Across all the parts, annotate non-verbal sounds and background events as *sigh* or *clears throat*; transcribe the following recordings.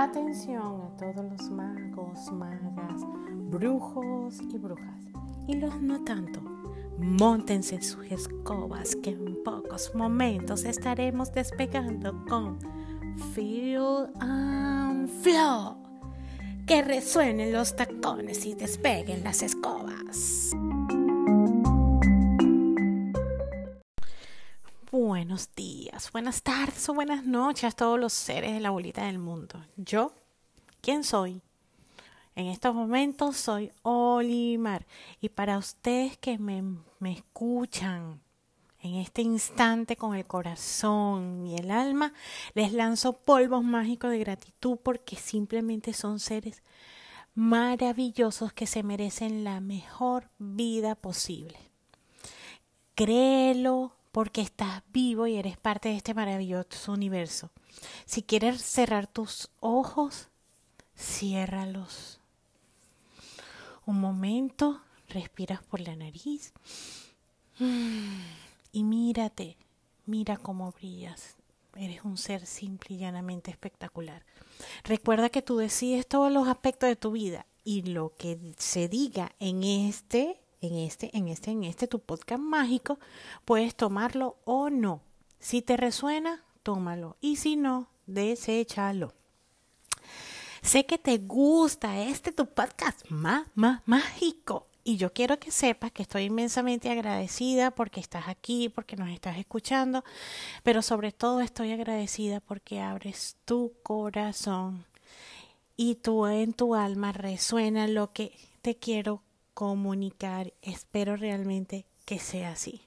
Atención a todos los magos, magas, brujos y brujas. Y los no tanto. Móntense sus escobas que en pocos momentos estaremos despegando con Feel and Flow. Que resuenen los tacones y despeguen las escobas. Buenos días, buenas tardes o buenas noches a todos los seres de la bolita del mundo. Yo, ¿quién soy? En estos momentos soy Olimar y para ustedes que me, me escuchan en este instante con el corazón y el alma, les lanzo polvos mágicos de gratitud porque simplemente son seres maravillosos que se merecen la mejor vida posible. Créelo, porque estás vivo y eres parte de este maravilloso universo. Si quieres cerrar tus ojos, ciérralos. Un momento, respiras por la nariz *sighs* y mírate, mira cómo brillas. Eres un ser simple y llanamente espectacular. Recuerda que tú decides todos los aspectos de tu vida y lo que se diga en este en este, en este, en este tu podcast mágico, puedes tomarlo o no. Si te resuena, tómalo. Y si no, deséchalo. Sé que te gusta este tu podcast más, más mágico. Y yo quiero que sepas que estoy inmensamente agradecida porque estás aquí, porque nos estás escuchando, pero sobre todo estoy agradecida porque abres tu corazón y tú en tu alma resuena lo que te quiero comunicar. Espero realmente que sea así,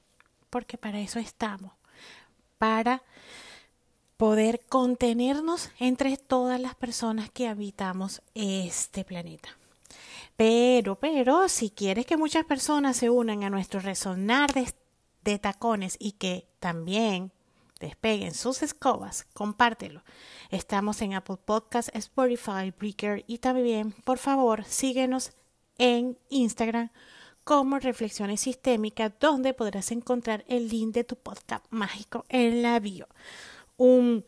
porque para eso estamos, para poder contenernos entre todas las personas que habitamos este planeta. Pero, pero, si quieres que muchas personas se unan a nuestro resonar de, de tacones y que también despeguen sus escobas, compártelo. Estamos en Apple Podcasts, Spotify, Breaker y también, por favor, síguenos en Instagram como Reflexiones Sistémicas, donde podrás encontrar el link de tu podcast mágico en la bio. Un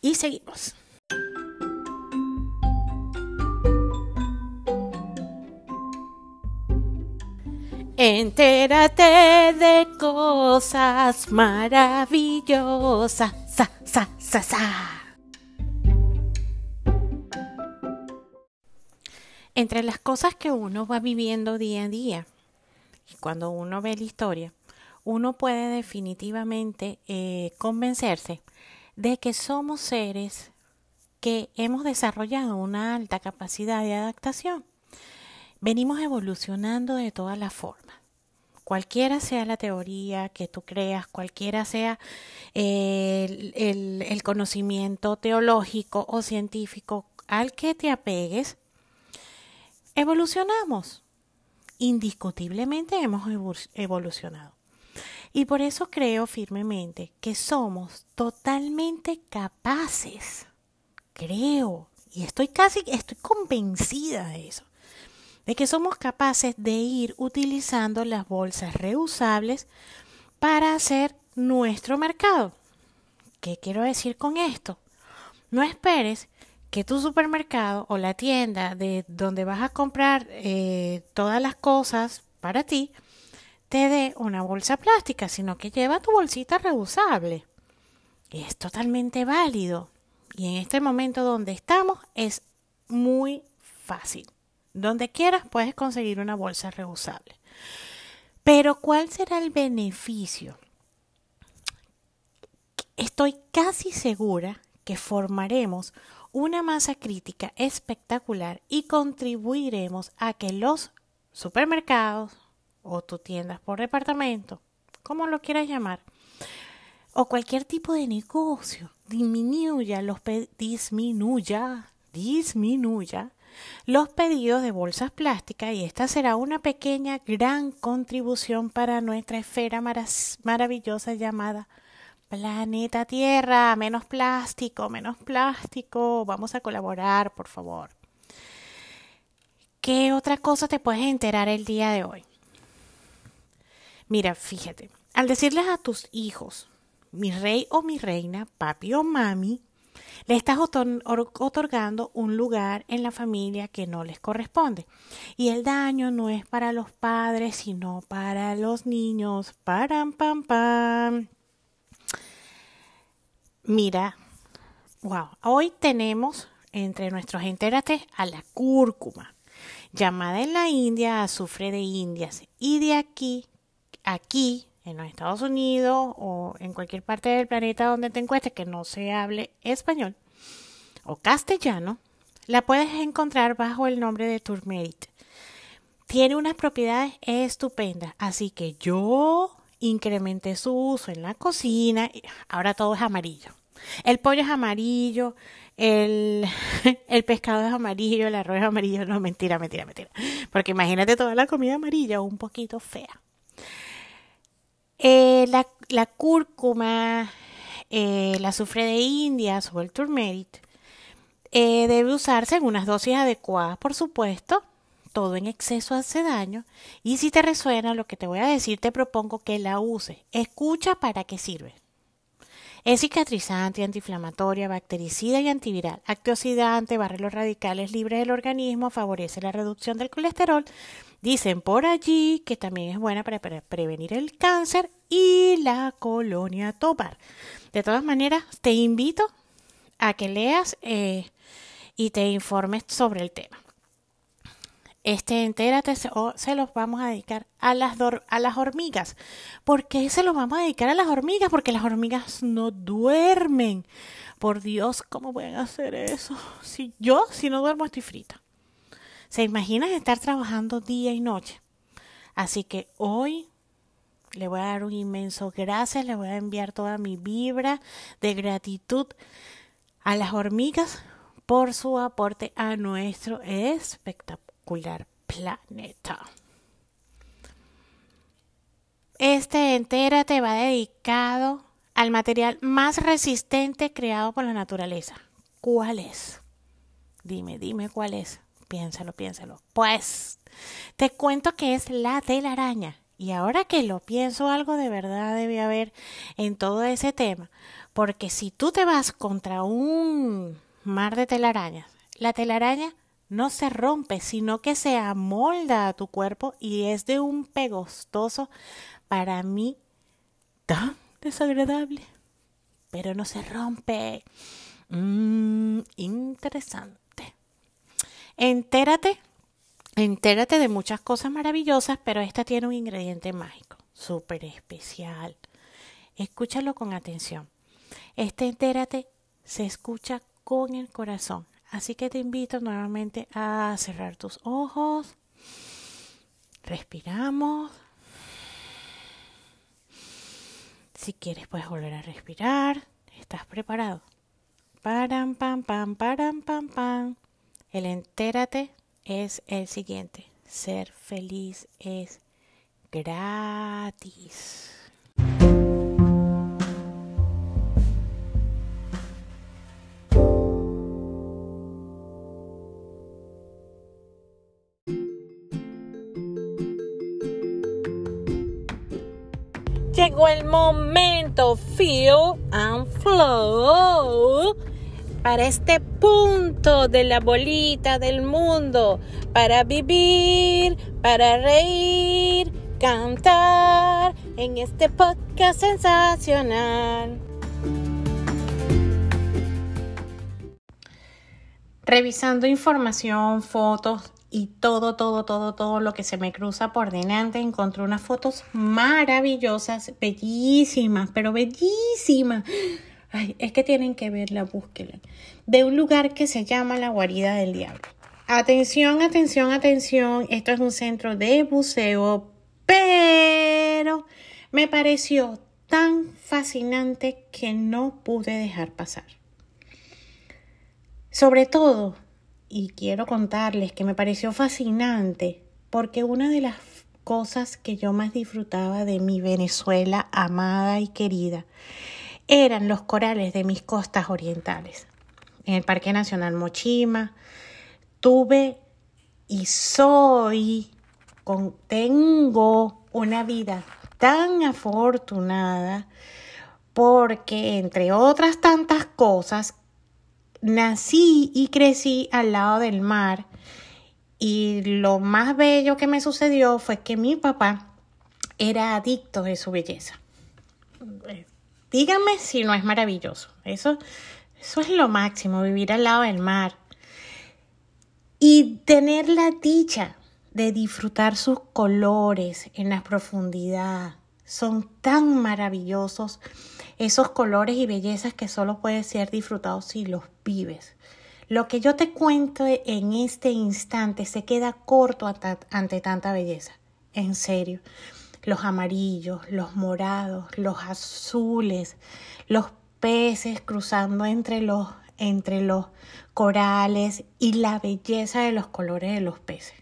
y seguimos. Entérate de cosas maravillosas. Sa, sa, sa, sa. Entre las cosas que uno va viviendo día a día, y cuando uno ve la historia, uno puede definitivamente eh, convencerse de que somos seres que hemos desarrollado una alta capacidad de adaptación. Venimos evolucionando de todas las formas. Cualquiera sea la teoría que tú creas, cualquiera sea eh, el conocimiento teológico o científico al que te apegues, evolucionamos. Indiscutiblemente hemos evolucionado. Y por eso creo firmemente que somos totalmente capaces, creo, y estoy casi, estoy convencida de eso, de que somos capaces de ir utilizando las bolsas reusables para hacer nuestro mercado. ¿Qué quiero decir con esto? No esperes que tu supermercado o la tienda de donde vas a comprar eh, todas las cosas para ti te dé una bolsa plástica, sino que lleva tu bolsita reusable. Es totalmente válido. Y en este momento donde estamos es muy fácil. Donde quieras puedes conseguir una bolsa reusable. Pero ¿cuál será el beneficio? Estoy casi segura que formaremos una masa crítica espectacular y contribuiremos a que los supermercados o tu tiendas por departamento, como lo quieras llamar, o cualquier tipo de negocio, disminuya los disminuya, disminuya los pedidos de bolsas plásticas y esta será una pequeña gran contribución para nuestra esfera maravillosa llamada Planeta Tierra, menos plástico, menos plástico, vamos a colaborar, por favor. ¿Qué otra cosa te puedes enterar el día de hoy? Mira, fíjate, al decirles a tus hijos, mi rey o mi reina, papi o mami, le estás otorgando un lugar en la familia que no les corresponde. Y el daño no es para los padres, sino para los niños. Param, pam, pam. Mira, wow, hoy tenemos entre nuestros entérates a la cúrcuma, llamada en la India azufre de indias. Y de aquí, aquí, en los Estados Unidos o en cualquier parte del planeta donde te encuentres que no se hable español o castellano, la puedes encontrar bajo el nombre de turmeric. Tiene unas propiedades estupendas, así que yo incrementé su uso en la cocina. Ahora todo es amarillo. El pollo es amarillo, el, *laughs* el pescado es amarillo, el arroz es amarillo. No, mentira, mentira, mentira. Porque imagínate toda la comida amarilla, un poquito fea. Eh, la, la, cúrcuma, eh, el azufre de indias o el turmeric eh, debe usarse en unas dosis adecuadas, por supuesto. Todo en exceso hace daño. Y si te resuena lo que te voy a decir, te propongo que la uses. Escucha para qué sirve. Es cicatrizante, antiinflamatoria, bactericida y antiviral. Antioxidante, barre los radicales libres del organismo, favorece la reducción del colesterol. Dicen por allí que también es buena para prevenir el cáncer y la colonia topar. De todas maneras, te invito a que leas eh, y te informes sobre el tema este entérate se, se los vamos a dedicar a las, a las hormigas. ¿Por qué se los vamos a dedicar a las hormigas? Porque las hormigas no duermen. Por Dios, ¿cómo pueden hacer eso? Si yo, si no duermo, estoy frita. ¿Se imaginan estar trabajando día y noche? Así que hoy le voy a dar un inmenso gracias, le voy a enviar toda mi vibra de gratitud a las hormigas por su aporte a nuestro espectáculo planeta. Este entérate va dedicado al material más resistente creado por la naturaleza. ¿Cuál es? Dime, dime cuál es. Piénsalo, piénsalo. Pues te cuento que es la telaraña. Y ahora que lo pienso, algo de verdad debe haber en todo ese tema. Porque si tú te vas contra un mar de telarañas, la telaraña no se rompe, sino que se amolda a tu cuerpo y es de un pegostoso para mí tan desagradable. Pero no se rompe. Mmm, interesante. Entérate, entérate de muchas cosas maravillosas, pero esta tiene un ingrediente mágico, súper especial. Escúchalo con atención. Este entérate se escucha con el corazón Así que te invito nuevamente a cerrar tus ojos. Respiramos. Si quieres puedes volver a respirar. ¿Estás preparado? Param, pam, pam, param, pam, pam. El entérate es el siguiente. Ser feliz es gratis. El momento, feel and flow, para este punto de la bolita del mundo, para vivir, para reír, cantar en este podcast sensacional. Revisando información, fotos y todo, todo, todo, todo lo que se me cruza por delante. Encontré unas fotos maravillosas, bellísimas, pero bellísimas. Ay, es que tienen que verla, búsquela. De un lugar que se llama la guarida del diablo. Atención, atención, atención. Esto es un centro de buceo, pero me pareció tan fascinante que no pude dejar pasar. Sobre todo y quiero contarles que me pareció fascinante porque una de las cosas que yo más disfrutaba de mi Venezuela amada y querida eran los corales de mis costas orientales. En el Parque Nacional Mochima tuve y soy, con, tengo una vida tan afortunada porque, entre otras tantas cosas, nací y crecí al lado del mar. Y lo más bello que me sucedió fue que mi papá era adicto de su belleza. Díganme si no es maravilloso. Eso, eso es lo máximo, vivir al lado del mar. Y tener la dicha de disfrutar sus colores en la profundidad. Son tan maravillosos esos colores y bellezas que solo pueden ser disfrutados si los vives. Lo que yo te cuento en este instante se queda corto ante tanta belleza. En serio los amarillos, los morados, los azules, los peces cruzando entre los, entre los corales y la belleza de los colores de los peces.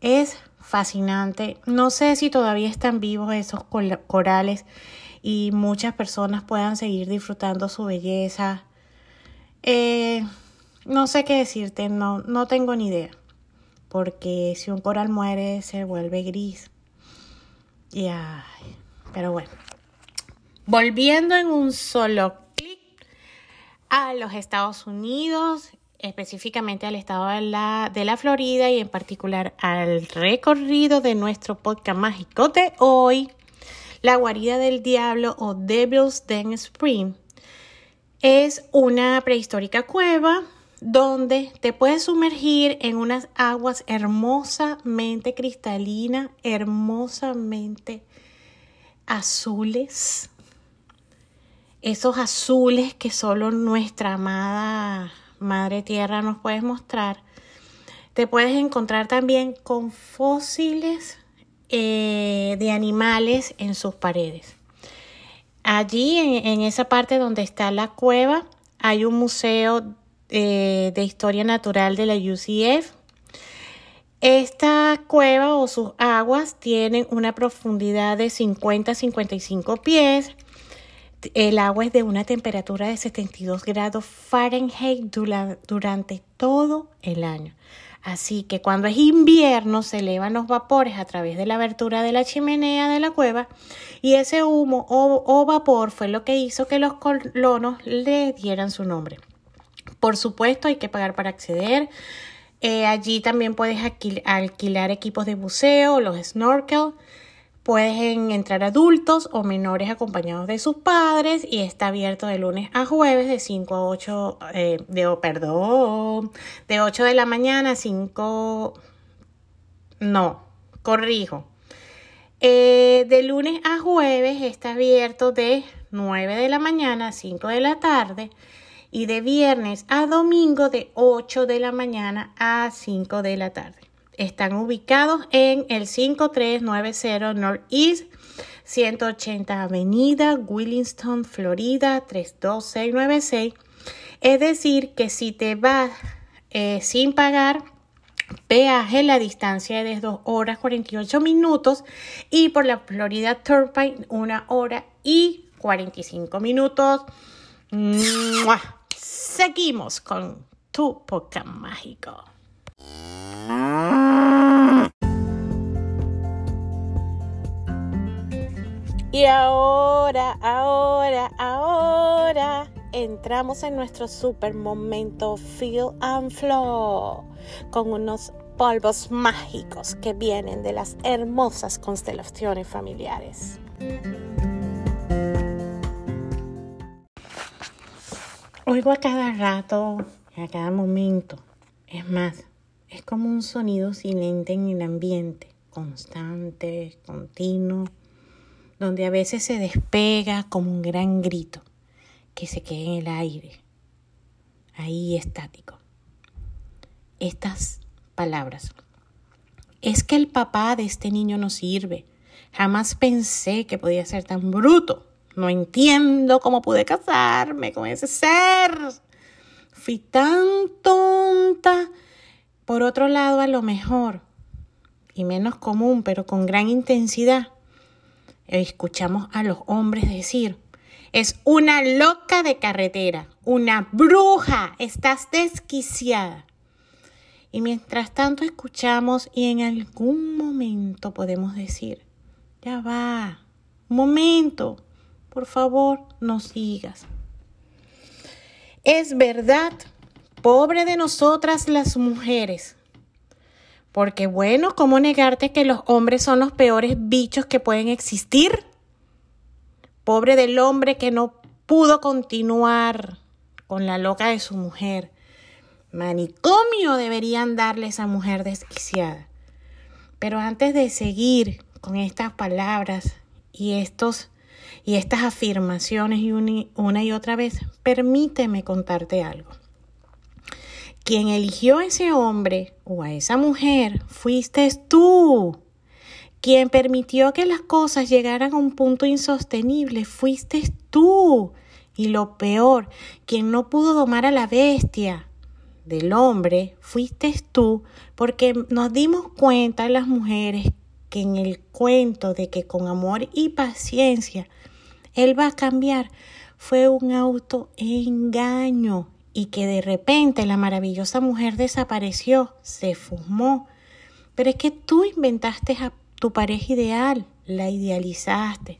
Es fascinante. No sé si todavía están vivos esos corales y muchas personas puedan seguir disfrutando su belleza. Eh, no sé qué decirte, no, no tengo ni idea. Porque si un coral muere se vuelve gris y pero bueno. Volviendo en un solo clic a los Estados Unidos, específicamente al estado de la, de la Florida y en particular al recorrido de nuestro podcast mágico de hoy, La guarida del diablo o Devil's Den Spring. Es una prehistórica cueva donde te puedes sumergir en unas aguas hermosamente cristalinas, hermosamente azules. Esos azules que solo nuestra amada Madre Tierra nos puede mostrar. Te puedes encontrar también con fósiles eh, de animales en sus paredes. Allí, en esa parte donde está la cueva, hay un museo eh, de Historia Natural de la UCF. Esta cueva o sus aguas tienen una profundidad de 50 a 55 pies. El agua es de una temperatura de 72 grados Fahrenheit durante todo el año. Así que cuando es invierno se elevan los vapores a través de la abertura de la chimenea de la cueva y ese humo o vapor fue lo que hizo que los colonos le dieran su nombre. Por supuesto, hay que pagar para acceder. Eh, allí también puedes alquilar equipos de buceo, los snorkel. Pueden entrar adultos o menores acompañados de sus padres y está abierto de lunes a jueves de 5 a 8, eh, de, oh, perdón, de 8 de la mañana a 5, no, corrijo. Eh, de lunes a jueves está abierto de 9 de la mañana a 5 de la tarde y de viernes a domingo de 8 de la mañana a 5 de la tarde. Están ubicados en el 5390 Northeast 180 Avenida, Willingston, Florida 32696. Es decir, que si te vas eh, sin pagar peaje, la distancia es de 2 horas 48 minutos y por la Florida Turnpike 1 hora y 45 minutos. Seguimos con tu podcast mágico. Y ahora, ahora, ahora entramos en nuestro super momento Feel and Flow con unos polvos mágicos que vienen de las hermosas constelaciones familiares. Oigo a cada rato, a cada momento. Es más, es como un sonido silente en el ambiente, constante, continuo, donde a veces se despega como un gran grito que se queda en el aire, ahí estático. Estas palabras. Es que el papá de este niño no sirve. Jamás pensé que podía ser tan bruto. No entiendo cómo pude casarme con ese ser. Fui tan tonta. Por otro lado, a lo mejor, y menos común, pero con gran intensidad, escuchamos a los hombres decir, es una loca de carretera, una bruja, estás desquiciada. Y mientras tanto escuchamos y en algún momento podemos decir, ya va. Momento. Por favor, no sigas. Es verdad, pobre de nosotras las mujeres. Porque bueno, ¿cómo negarte que los hombres son los peores bichos que pueden existir? Pobre del hombre que no pudo continuar con la loca de su mujer. Manicomio deberían darle a esa mujer desquiciada. Pero antes de seguir con estas palabras y estos y estas afirmaciones y una y otra vez, permíteme contarte algo. Quien eligió a ese hombre o a esa mujer fuiste tú. Quien permitió que las cosas llegaran a un punto insostenible fuiste tú. Y lo peor, quien no pudo domar a la bestia del hombre fuiste tú, porque nos dimos cuenta las mujeres que en el cuento de que con amor y paciencia él va a cambiar fue un autoengaño y que de repente la maravillosa mujer desapareció, se fumó. Pero es que tú inventaste a tu pareja ideal, la idealizaste.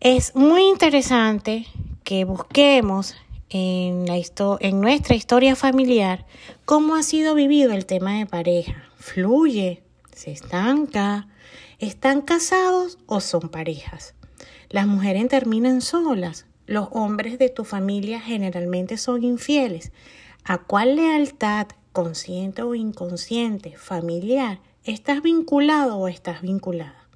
Es muy interesante que busquemos en, en nuestra historia familiar cómo ha sido vivido el tema de pareja. Fluye, se estanca, están casados o son parejas. Las mujeres terminan solas. Los hombres de tu familia generalmente son infieles. ¿A cuál lealtad, consciente o inconsciente, familiar, ¿Estás vinculado o estás vinculada?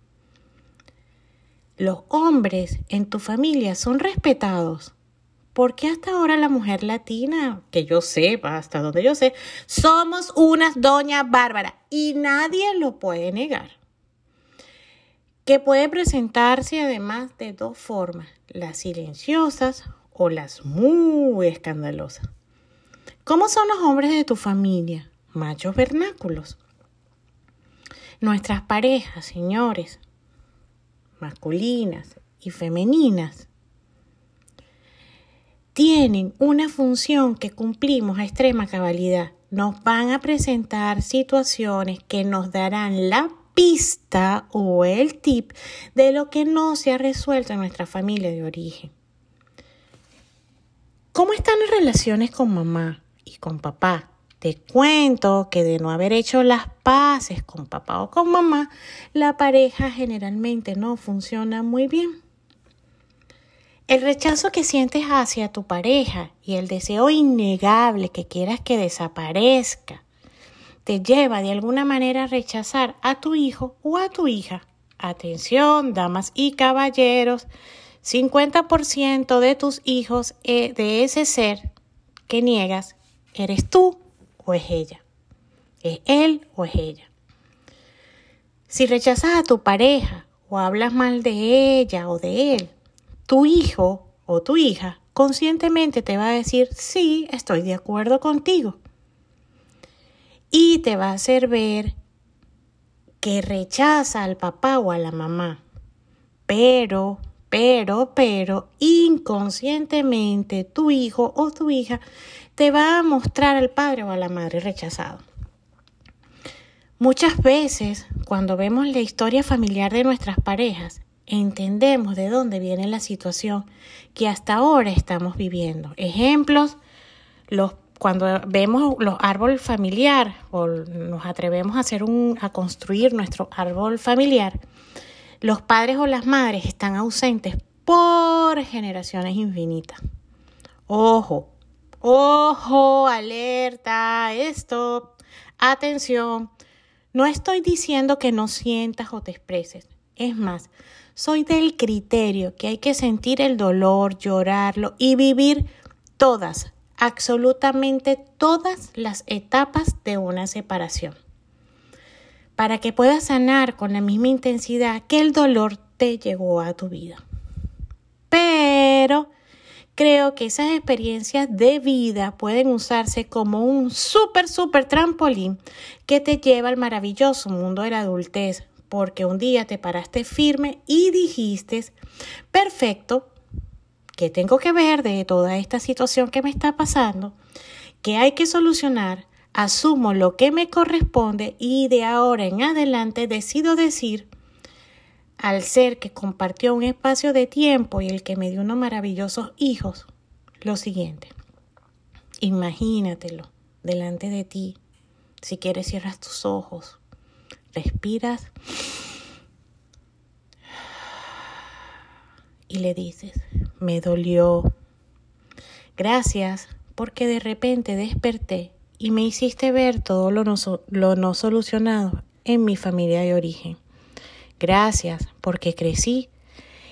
Los hombres en tu familia son respetados. ¿Por qué hasta ahora la mujer latina, que yo sepa, hasta donde yo sé, somos unas doñas bárbaras y nadie lo puede negar? Que puede presentarse además de dos formas, las silenciosas o las muy escandalosas. ¿Cómo son los hombres de tu familia? Machos vernáculos. Nuestras parejas, señores, masculinas y femeninas, tienen una función que cumplimos a extrema cabalidad. Nos van a presentar situaciones que nos darán la pista o el tip de lo que no se ha resuelto en nuestra familia de origen. ¿Cómo están las relaciones con mamá y con papá? Te cuento que de no haber hecho las paces con papá o con mamá, la pareja generalmente no funciona muy bien. El rechazo que sientes hacia tu pareja y el deseo innegable que quieras que desaparezca te lleva de alguna manera a rechazar a tu hijo o a tu hija. Atención, damas y caballeros, 50% de tus hijos eh, de ese ser que niegas eres tú o es ella. Es él o es ella. Si rechazas a tu pareja o hablas mal de ella o de él, tu hijo o tu hija conscientemente te va a decir, sí, estoy de acuerdo contigo. Y te va a hacer ver que rechaza al papá o a la mamá. Pero, pero, pero, inconscientemente tu hijo o tu hija te va a mostrar al padre o a la madre rechazado. Muchas veces, cuando vemos la historia familiar de nuestras parejas, entendemos de dónde viene la situación que hasta ahora estamos viviendo. Ejemplos, los, cuando vemos los árboles familiar o nos atrevemos a, hacer un, a construir nuestro árbol familiar, los padres o las madres están ausentes por generaciones infinitas. Ojo, Ojo, alerta, stop, atención. No estoy diciendo que no sientas o te expreses. Es más, soy del criterio que hay que sentir el dolor, llorarlo y vivir todas, absolutamente todas las etapas de una separación. Para que puedas sanar con la misma intensidad que el dolor te llegó a tu vida. Pero creo que esas experiencias de vida pueden usarse como un súper, súper trampolín que te lleva al maravilloso mundo de la adultez, porque un día te paraste firme y dijiste, perfecto, ¿qué tengo que ver de toda esta situación que me está pasando? ¿Qué hay que solucionar? Asumo lo que me corresponde y de ahora en adelante decido decir, al ser que compartió un espacio de tiempo y el que me dio unos maravillosos hijos, lo siguiente. Imagínatelo delante de ti. Si quieres, cierras tus ojos, respiras y le dices, me dolió. Gracias porque de repente desperté y me hiciste ver todo lo no, lo no solucionado en mi familia de origen. Gracias porque crecí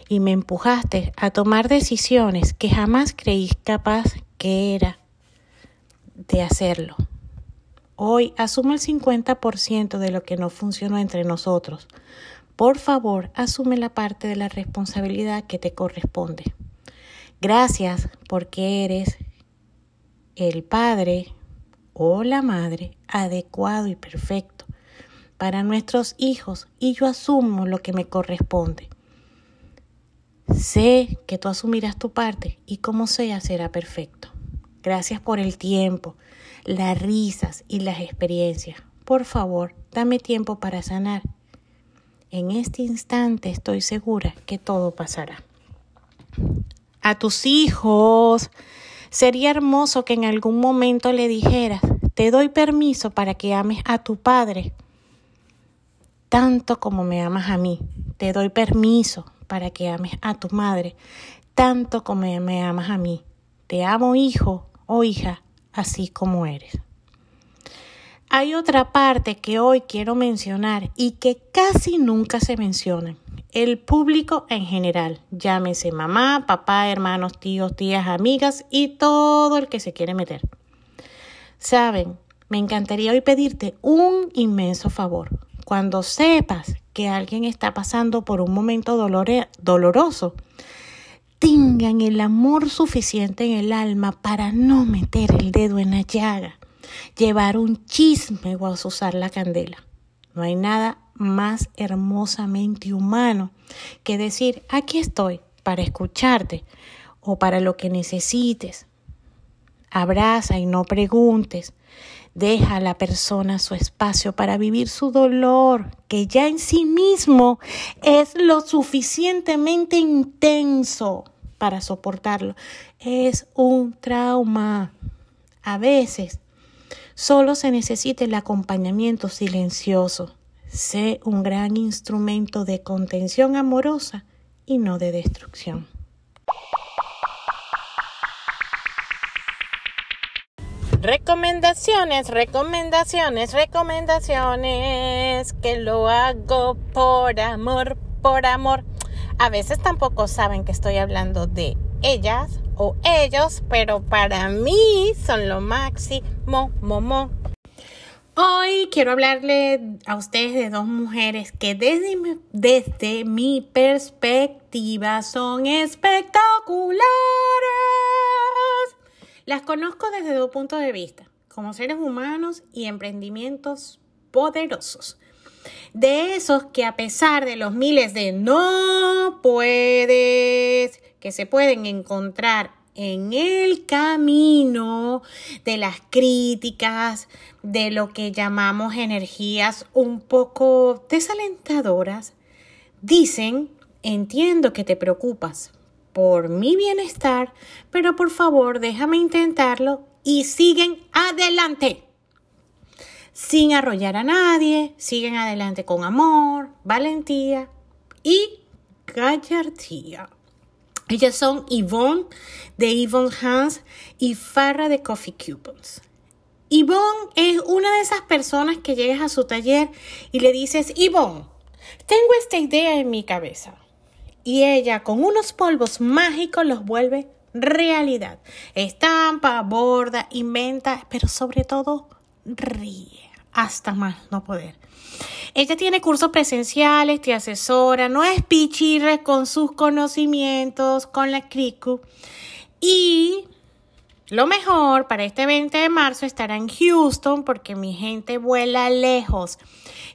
y me empujaste a tomar decisiones que jamás creí capaz que era de hacerlo. Hoy asume el 50% de lo que no funcionó entre nosotros. Por favor, asume la parte de la responsabilidad que te corresponde. Gracias porque eres el padre o la madre adecuado y perfecto para nuestros hijos y yo asumo lo que me corresponde. Sé que tú asumirás tu parte y como sea será perfecto. Gracias por el tiempo, las risas y las experiencias. Por favor, dame tiempo para sanar. En este instante estoy segura que todo pasará. A tus hijos, sería hermoso que en algún momento le dijeras, te doy permiso para que ames a tu padre tanto como me amas a mí. Te doy permiso para que ames a tu madre tanto como me amas a mí. Te amo hijo o hija así como eres. Hay otra parte que hoy quiero mencionar y que casi nunca se menciona. El público en general, llámese mamá, papá, hermanos, tíos, tías, amigas y todo el que se quiere meter. Saben, me encantaría hoy pedirte un inmenso favor. Cuando sepas que alguien está pasando por un momento doloroso, tengan el amor suficiente en el alma para no meter el dedo en la llaga, llevar un chisme o usar la candela. No hay nada más hermosamente humano que decir, aquí estoy para escucharte o para lo que necesites. Abraza y no preguntes. Deja a la persona su espacio para vivir su dolor, que ya en sí mismo es lo suficientemente intenso para soportarlo. Es un trauma. A veces solo se necesita el acompañamiento silencioso. Sé un gran instrumento de contención amorosa y no de destrucción. Recomendaciones, recomendaciones, recomendaciones, que lo hago por amor, por amor. A veces tampoco saben que estoy hablando de ellas o ellos, pero para mí son lo máximo, momo. Hoy quiero hablarle a ustedes de dos mujeres que desde mi, perspectiva son espectaculares. Las conozco desde dos puntos de vista, como seres humanos y emprendimientos poderosos. De esos que a pesar de los miles de no puedes que se pueden encontrar en el camino de las críticas, de lo que llamamos energías un poco desalentadoras, dicen, entiendo que te preocupas, por mi bienestar, pero por favor déjame intentarlo y siguen adelante. Sin arrollar a nadie, siguen adelante con amor, valentía y gallardía. Ellas son Yvonne de Yvonne Hans y Farra de Coffee Coupons. Yvonne es una de esas personas que llegas a su taller y le dices, Yvonne, tengo esta idea en mi cabeza y ella con unos polvos mágicos los vuelve realidad. Estampa, borda, inventa, pero sobre todo ríe hasta más no poder. Ella tiene cursos presenciales, te asesora, no es pichirre con sus conocimientos, con la CRICU. Y lo mejor para este 20 de marzo estará en Houston porque mi gente vuela lejos.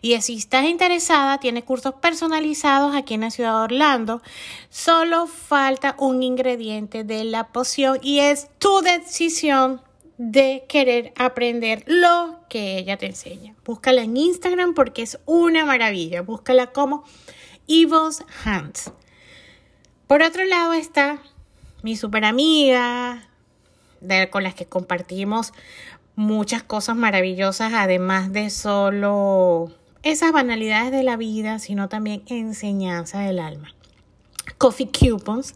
Y si estás interesada, tiene cursos personalizados aquí en la ciudad de Orlando. Solo falta un ingrediente de la poción y es tu decisión de querer aprender lo que ella te enseña. Búscala en Instagram porque es una maravilla. Búscala como Evil's Hands. Por otro lado está mi super amiga, con las que compartimos muchas cosas maravillosas, además de solo esas banalidades de la vida, sino también enseñanza del alma. Coffee Coupons.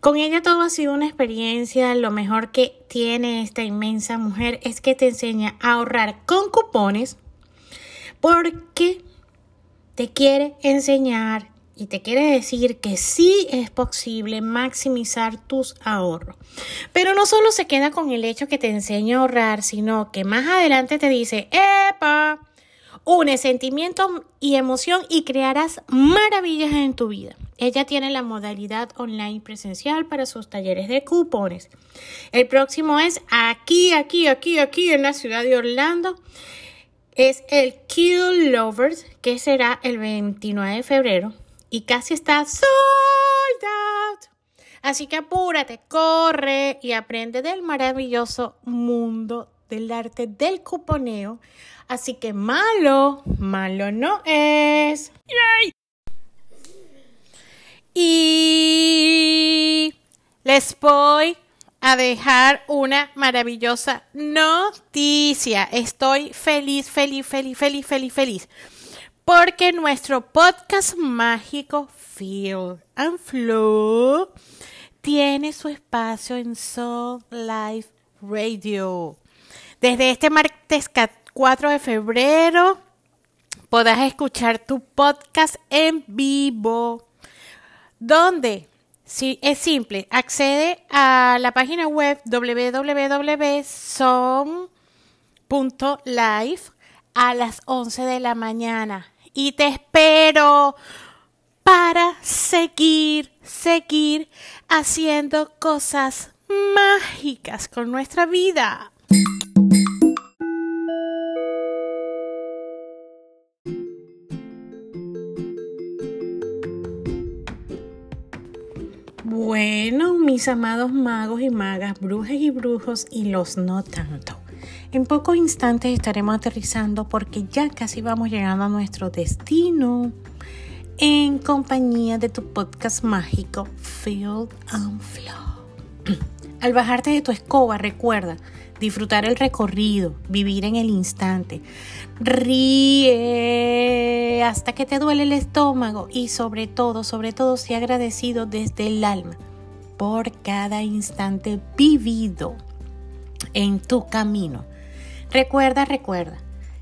Con ella todo ha sido una experiencia. Lo mejor que tiene esta inmensa mujer es que te enseña a ahorrar con cupones porque te quiere enseñar y te quiere decir que sí es posible maximizar tus ahorros. Pero no solo se queda con el hecho que te enseña a ahorrar, sino que más adelante te dice, ¡epa! Une sentimiento y emoción y crearás maravillas en tu vida. Ella tiene la modalidad online presencial para sus talleres de cupones. El próximo es aquí, aquí, aquí, aquí en la ciudad de Orlando. Es el Kill Lovers, que será el 29 de febrero y casi está sold. Así que apúrate, corre y aprende del maravilloso mundo del arte del cuponeo. Así que malo, malo no es. Y voy a dejar una maravillosa noticia. Estoy feliz, feliz, feliz, feliz, feliz, feliz porque nuestro podcast mágico Feel and Flow tiene su espacio en Soul Life Radio. Desde este martes 4 de febrero podrás escuchar tu podcast en vivo. ¿Dónde? Sí, es simple. Accede a la página web www.som.live a las 11 de la mañana y te espero para seguir, seguir haciendo cosas mágicas con nuestra vida. Bueno, mis amados magos y magas, brujas y brujos y los no tanto. En pocos instantes estaremos aterrizando porque ya casi vamos llegando a nuestro destino en compañía de tu podcast mágico Field and Flow. *clears throat* Al bajarte de tu escoba, recuerda disfrutar el recorrido, vivir en el instante. Ríe hasta que te duele el estómago y sobre todo, sobre todo, sea agradecido desde el alma por cada instante vivido en tu camino Recuerda, recuerda,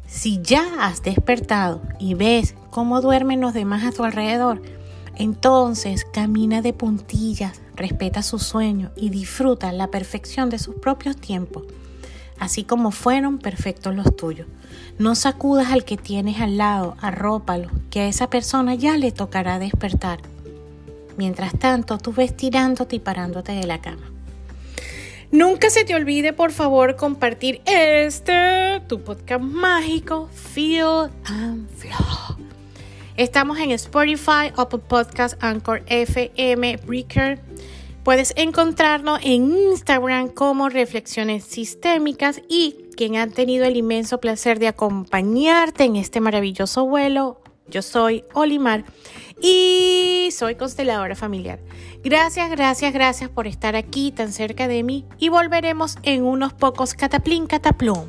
si ya has despertado y ves cómo duermen los demás a tu alrededor, entonces camina de puntillas, respeta su sueño y disfruta la perfección de sus propios tiempos, así como fueron perfectos los tuyos. No sacudas al que tienes al lado, arrópalo, que a esa persona ya le tocará despertar. Mientras tanto, tú ves tirándote y parándote de la cama. Nunca se te olvide, por favor, compartir este, tu podcast mágico, Feel and Flow. Estamos en Spotify, Apple Podcast, Anchor FM, Breaker. Puedes encontrarnos en Instagram como Reflexiones Sistémicas y quien ha tenido el inmenso placer de acompañarte en este maravilloso vuelo. Yo soy Olimar y soy consteladora familiar. Gracias, gracias, gracias por estar aquí tan cerca de mí y volveremos en unos pocos cataplín cataplum.